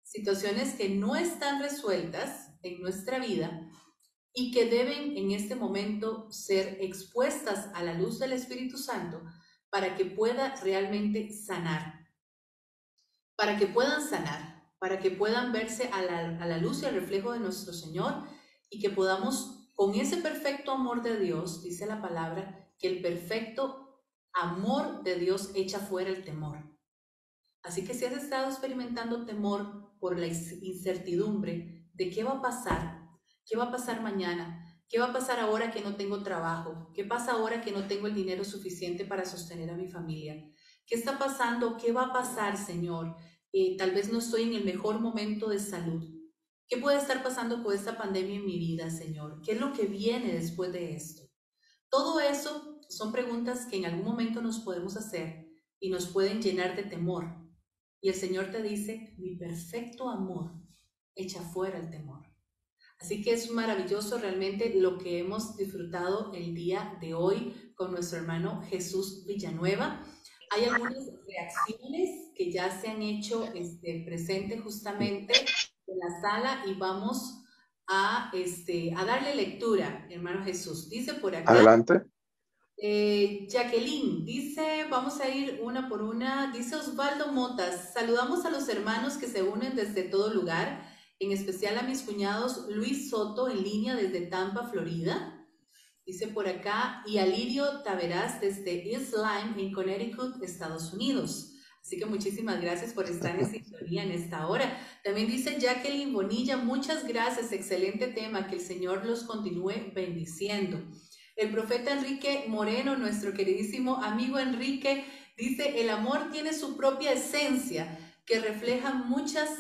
situaciones que no están resueltas en nuestra vida y que deben en este momento ser expuestas a la luz del Espíritu Santo para que pueda realmente sanar, para que puedan sanar, para que puedan verse a la, luz y al reflejo de nuestro Señor y que podamos, con ese perfecto amor de Dios, dice la palabra, que el perfecto amor de Dios echa fuera el temor. Así que si has estado experimentando temor por la incertidumbre de qué va a pasar, ¿Qué va a pasar mañana? ¿Qué va a pasar ahora que no tengo trabajo? ¿Qué pasa ahora que no tengo el dinero suficiente para sostener a mi familia? ¿Qué está pasando? ¿Qué va a pasar, Señor? Eh, tal vez no estoy en el mejor momento de salud. ¿Qué puede estar pasando con esta pandemia en mi vida, Señor? ¿Qué es lo que viene después de esto? Todo eso son preguntas que en algún momento nos podemos hacer y nos pueden llenar de temor. Y el Señor te dice, mi perfecto amor echa fuera el temor. Así que es maravilloso realmente lo que hemos disfrutado el día de hoy con nuestro hermano Jesús Villanueva. Hay algunas reacciones que ya se han hecho este, presente justamente en la sala y vamos a, este, a darle lectura, hermano Jesús. Dice por acá. Adelante. Eh, Jacqueline dice, vamos a ir una por una. Dice Osvaldo Motas, saludamos a los hermanos que se unen desde todo lugar en especial a mis cuñados Luis Soto en línea desde Tampa, Florida. Dice por acá, y a Lirio Taveras desde East en Connecticut, Estados Unidos. Así que muchísimas gracias por estar en sintonía en esta hora. También dice Jacqueline Bonilla, muchas gracias, excelente tema, que el Señor los continúe bendiciendo. El profeta Enrique Moreno, nuestro queridísimo amigo Enrique, dice, el amor tiene su propia esencia que refleja muchas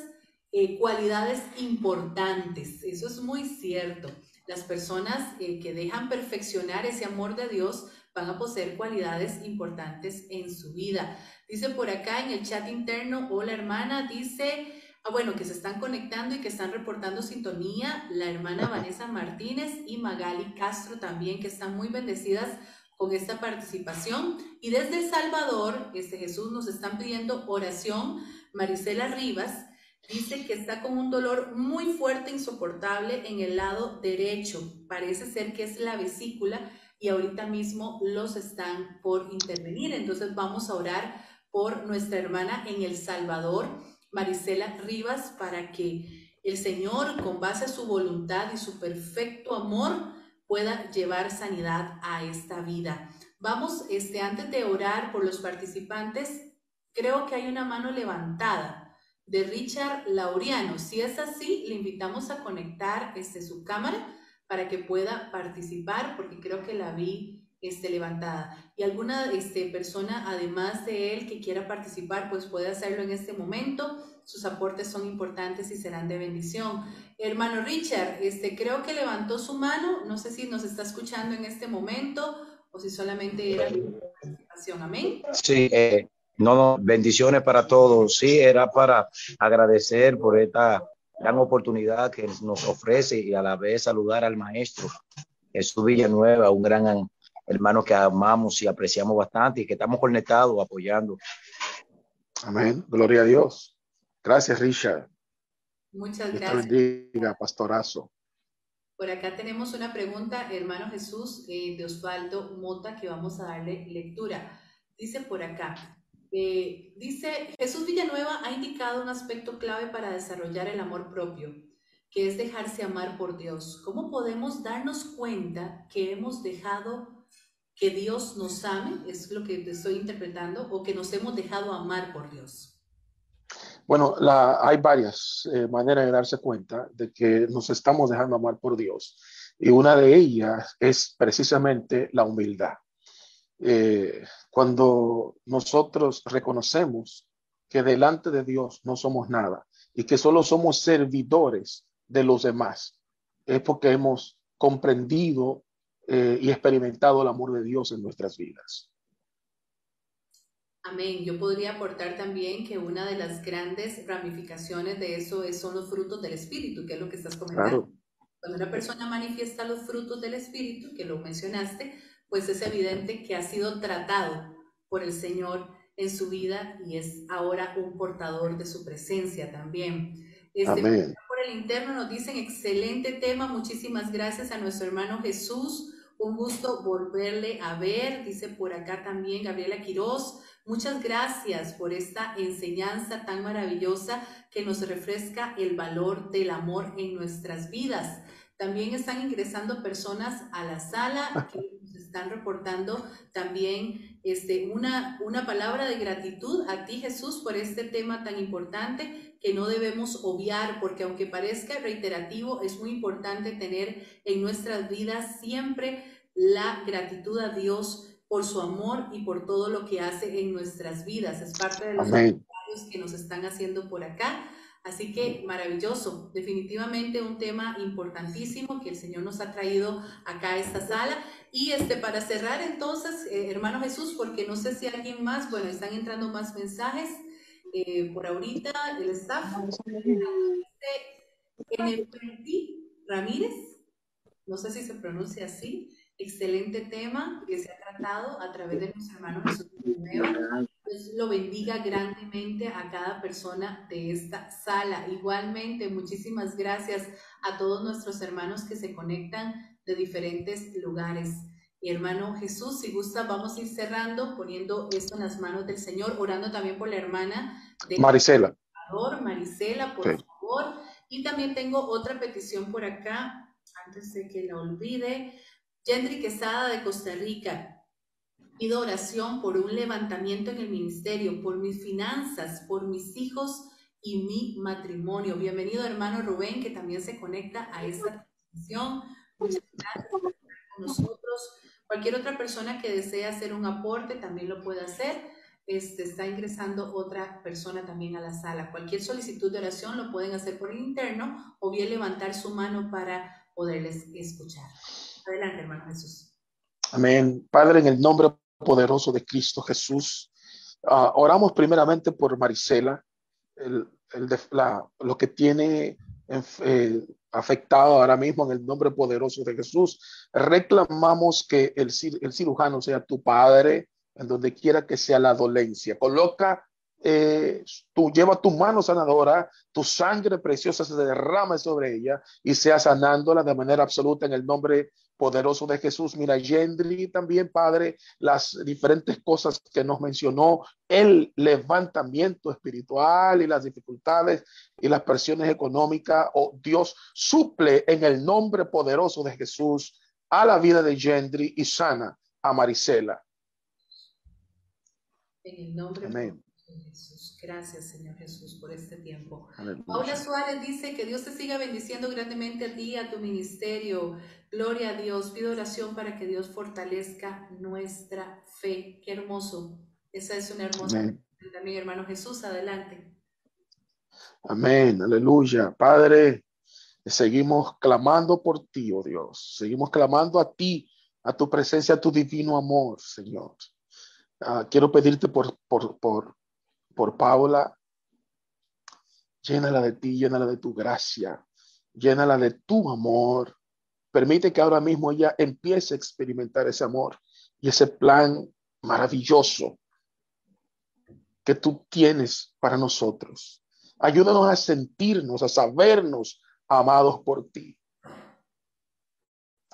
eh, cualidades importantes. Eso es muy cierto. Las personas eh, que dejan perfeccionar ese amor de Dios van a poseer cualidades importantes en su vida. Dice por acá en el chat interno, hola hermana, dice, ah, bueno, que se están conectando y que están reportando sintonía, la hermana Vanessa Martínez y Magali Castro también, que están muy bendecidas con esta participación. Y desde El Salvador, este Jesús nos están pidiendo oración, Marisela Rivas, Dice que está con un dolor muy fuerte, insoportable en el lado derecho. Parece ser que es la vesícula y ahorita mismo los están por intervenir. Entonces vamos a orar por nuestra hermana en El Salvador, Marisela Rivas, para que el Señor, con base a su voluntad y su perfecto amor, pueda llevar sanidad a esta vida. Vamos, este, antes de orar por los participantes, creo que hay una mano levantada de Richard Laureano. Si es así, le invitamos a conectar este, su cámara para que pueda participar, porque creo que la vi este, levantada. Y alguna este, persona, además de él, que quiera participar, pues puede hacerlo en este momento. Sus aportes son importantes y serán de bendición. Hermano Richard, este, creo que levantó su mano. No sé si nos está escuchando en este momento o si solamente era participación. Amén. Sí, eh, no, no, bendiciones para todos. Sí, era para agradecer por esta gran oportunidad que nos ofrece y a la vez saludar al maestro Jesús Villanueva, un gran hermano que amamos y apreciamos bastante y que estamos conectados apoyando. Amén. Gloria a Dios. Gracias, Richard. Muchas gracias. bendiga, pastorazo. Por acá tenemos una pregunta, hermano Jesús, eh, de Osvaldo Mota, que vamos a darle lectura. Dice por acá, eh, dice, Jesús Villanueva ha indicado un aspecto clave para desarrollar el amor propio, que es dejarse amar por Dios. ¿Cómo podemos darnos cuenta que hemos dejado que Dios nos ame? Es lo que estoy interpretando, o que nos hemos dejado amar por Dios. Bueno, hay varias eh, maneras de darse cuenta de que nos estamos dejando amar por Dios. Y una de ellas es precisamente la humildad. Eh, cuando nosotros reconocemos que delante de Dios no somos nada y que solo somos servidores de los demás, es porque hemos comprendido eh, y experimentado el amor de Dios en nuestras vidas. Amén. Yo podría aportar también que una de las grandes ramificaciones de eso es, son los frutos del Espíritu, que es lo que estás comentando. Cuando una persona manifiesta los frutos del Espíritu, que lo mencionaste, pues es evidente que ha sido tratado por el Señor en su vida y es ahora un portador de su presencia también. Este, Amén. Por el interno nos dicen, excelente tema, muchísimas gracias a nuestro hermano Jesús. Un gusto volverle a ver, dice por acá también Gabriela Quiroz. Muchas gracias por esta enseñanza tan maravillosa que nos refresca el valor del amor en nuestras vidas. También están ingresando personas a la sala que están reportando también este, una, una palabra de gratitud a ti, Jesús, por este tema tan importante que no debemos obviar, porque aunque parezca reiterativo, es muy importante tener en nuestras vidas siempre la gratitud a Dios por su amor y por todo lo que hace en nuestras vidas. Es parte de los comentarios que nos están haciendo por acá. Así que maravilloso, definitivamente un tema importantísimo que el Señor nos ha traído acá a esta sala. Y este, para cerrar entonces, eh, hermano Jesús, porque no sé si alguien más, bueno, están entrando más mensajes eh, por ahorita del staff. Ramírez, no sé si se pronuncia así, excelente tema que se ha tratado a través de nuestro hermano Jesús Dios lo bendiga grandemente a cada persona de esta sala. Igualmente, muchísimas gracias a todos nuestros hermanos que se conectan de diferentes lugares. Mi hermano Jesús, si gusta, vamos a ir cerrando, poniendo esto en las manos del Señor, orando también por la hermana de Marisela. Marisela, por favor. Y también tengo otra petición por acá, antes de que la olvide. Yendri Quesada de Costa Rica. Pido oración por un levantamiento en el ministerio, por mis finanzas, por mis hijos y mi matrimonio. Bienvenido hermano Rubén, que también se conecta a esta transmisión. Muchas gracias por estar con nosotros. Cualquier otra persona que desee hacer un aporte también lo puede hacer. Este, está ingresando otra persona también a la sala. Cualquier solicitud de oración lo pueden hacer por el interno o bien levantar su mano para poderles escuchar. Adelante, hermano Jesús. Amén. Padre, en el nombre poderoso de Cristo Jesús, uh, oramos primeramente por Marisela, el, de, la, lo que tiene eh, afectado ahora mismo en el nombre poderoso de Jesús. Reclamamos que el, cirujano sea tu padre, en donde quiera que sea la dolencia. Coloca eh, tú lleva tu mano sanadora, tu sangre preciosa se derrama sobre ella y sea sanándola de manera absoluta en el nombre poderoso de Jesús. Mira, Yendri también, Padre, las diferentes cosas que nos mencionó, el levantamiento espiritual y las dificultades y las presiones económicas, oh Dios, suple en el nombre poderoso de Jesús a la vida de Yendri y sana a Marisela. En el nombre Amén. Jesús. Gracias, Señor Jesús, por este tiempo. Paula Suárez dice que Dios te siga bendiciendo grandemente a ti, a tu ministerio. Gloria a Dios. Pido oración para que Dios fortalezca nuestra fe. Qué hermoso. Esa es una hermosa también, hermano Jesús. Adelante. Amén. Aleluya. Padre, seguimos clamando por ti, oh Dios. Seguimos clamando a ti, a tu presencia, a tu divino amor, Señor. Ah, quiero pedirte por, por, por por Paula. Llénala de ti, llénala de tu gracia, llénala de tu amor. Permite que ahora mismo ella empiece a experimentar ese amor y ese plan maravilloso que tú tienes para nosotros. Ayúdanos a sentirnos, a sabernos amados por ti.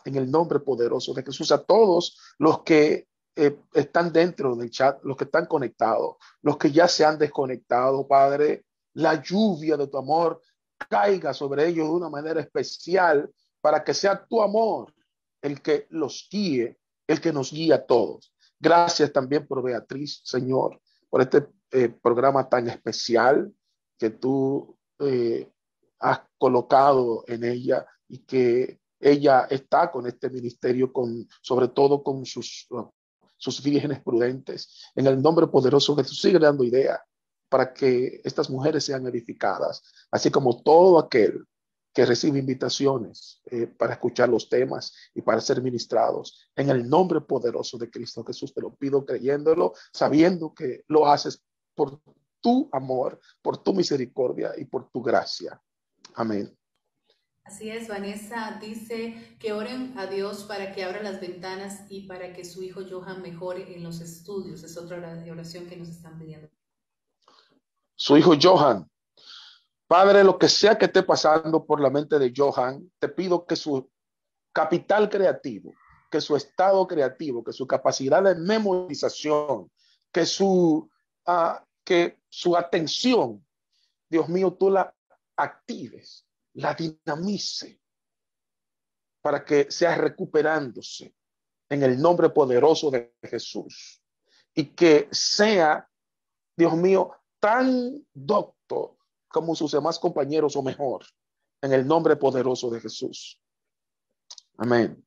En el nombre poderoso de Jesús, a todos los que eh, están dentro del chat, los que están conectados, los que ya se han desconectado, Padre, la lluvia de tu amor caiga sobre ellos de una manera especial para que sea tu amor el que los guíe, el que nos guíe a todos. Gracias también por Beatriz, Señor, por este eh, programa tan especial. que tú eh, has colocado en ella y que ella está con este ministerio, con, sobre todo con sus, sus vírgenes prudentes. En el nombre poderoso de Jesús, sigue dando idea para que estas mujeres sean edificadas, así como todo aquel que recibe invitaciones eh, para escuchar los temas y para ser ministrados. En el nombre poderoso de Cristo Jesús te lo pido creyéndolo, sabiendo que lo haces por tu amor, por tu misericordia y por tu gracia. Amén. Así es, Vanessa dice que oren a Dios para que abra las ventanas y para que su hijo Johan mejore en los estudios. Es otra oración que nos están pidiendo. Su hijo Johan. Padre, lo que sea que esté pasando por la mente de Johan, te pido que su capital creativo, que su estado creativo, que su capacidad de memorización, que su, uh, que su atención, Dios mío, tú la actives la dinamice para que sea recuperándose en el nombre poderoso de Jesús y que sea, Dios mío, tan docto como sus demás compañeros o mejor, en el nombre poderoso de Jesús. Amén.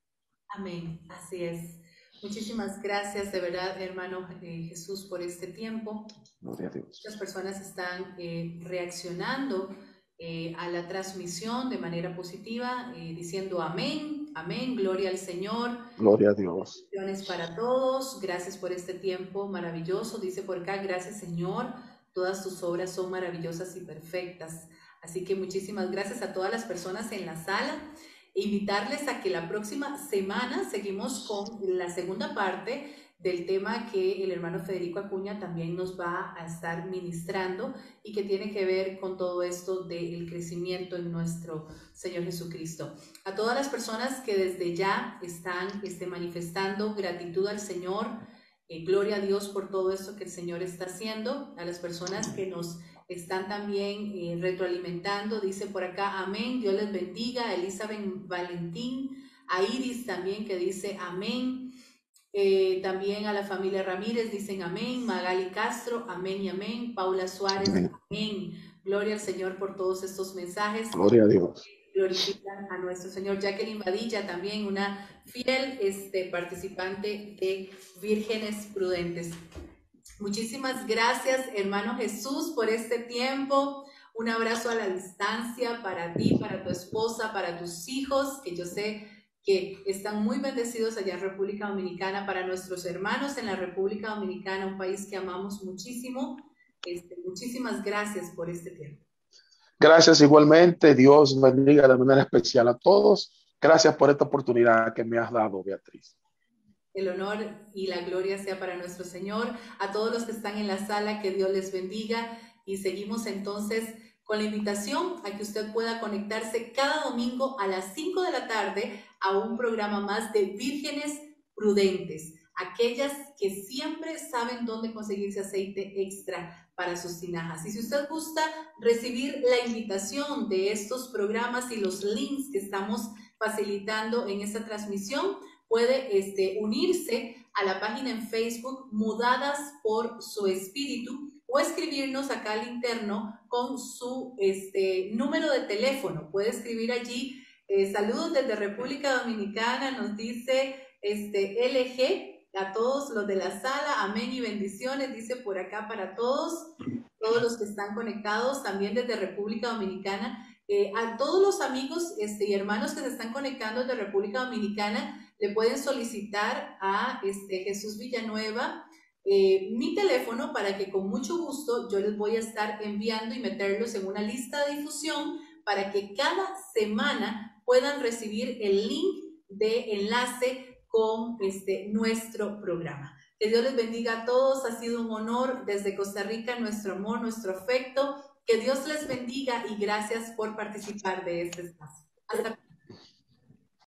Amén, así es. Muchísimas gracias de verdad, hermano eh, Jesús, por este tiempo. Muchas personas están eh, reaccionando eh, a la transmisión de manera positiva, eh, diciendo amén, amén, gloria al Señor. Gloria a Dios. Bendiciones para todos, gracias por este tiempo maravilloso. Dice por acá, gracias Señor, todas tus obras son maravillosas y perfectas. Así que muchísimas gracias a todas las personas en la sala. Invitarles a que la próxima semana seguimos con la segunda parte del tema que el hermano Federico Acuña también nos va a estar ministrando y que tiene que ver con todo esto del crecimiento en nuestro Señor Jesucristo. A todas las personas que desde ya están este, manifestando gratitud al Señor, eh, gloria a Dios por todo esto que el Señor está haciendo, a las personas que nos están también eh, retroalimentando, dice por acá, amén, Dios les bendiga, Elizabeth Valentín, a Iris también que dice amén. Eh, también a la familia Ramírez dicen amén. Magali Castro, amén y amén. Paula Suárez, amén. Gloria al Señor por todos estos mensajes. Gloria a Dios. Glorifican a nuestro Señor. Jacqueline Badilla, también una fiel este, participante de Vírgenes Prudentes. Muchísimas gracias, hermano Jesús, por este tiempo. Un abrazo a la distancia para ti, para tu esposa, para tus hijos, que yo sé que están muy bendecidos allá en República Dominicana, para nuestros hermanos en la República Dominicana, un país que amamos muchísimo. Este, muchísimas gracias por este tiempo. Gracias igualmente. Dios bendiga de manera especial a todos. Gracias por esta oportunidad que me has dado, Beatriz. El honor y la gloria sea para nuestro Señor. A todos los que están en la sala, que Dios les bendiga. Y seguimos entonces con la invitación a que usted pueda conectarse cada domingo a las 5 de la tarde a un programa más de vírgenes prudentes, aquellas que siempre saben dónde conseguirse aceite extra para sus tinajas. Y si usted gusta recibir la invitación de estos programas y los links que estamos facilitando en esta transmisión, puede este, unirse a la página en Facebook Mudadas por su Espíritu o escribirnos acá al interno con su este, número de teléfono. Puede escribir allí, eh, saludos desde República Dominicana, nos dice este, LG, a todos los de la sala, amén y bendiciones, dice por acá para todos, todos los que están conectados, también desde República Dominicana. Eh, a todos los amigos este, y hermanos que se están conectando desde República Dominicana, le pueden solicitar a este, Jesús Villanueva eh, mi teléfono para que con mucho gusto yo les voy a estar enviando y meterlos en una lista de difusión para que cada semana puedan recibir el link de enlace con este, nuestro programa. Que Dios les bendiga a todos. Ha sido un honor desde Costa Rica, nuestro amor, nuestro afecto. Que Dios les bendiga y gracias por participar de este espacio. Hasta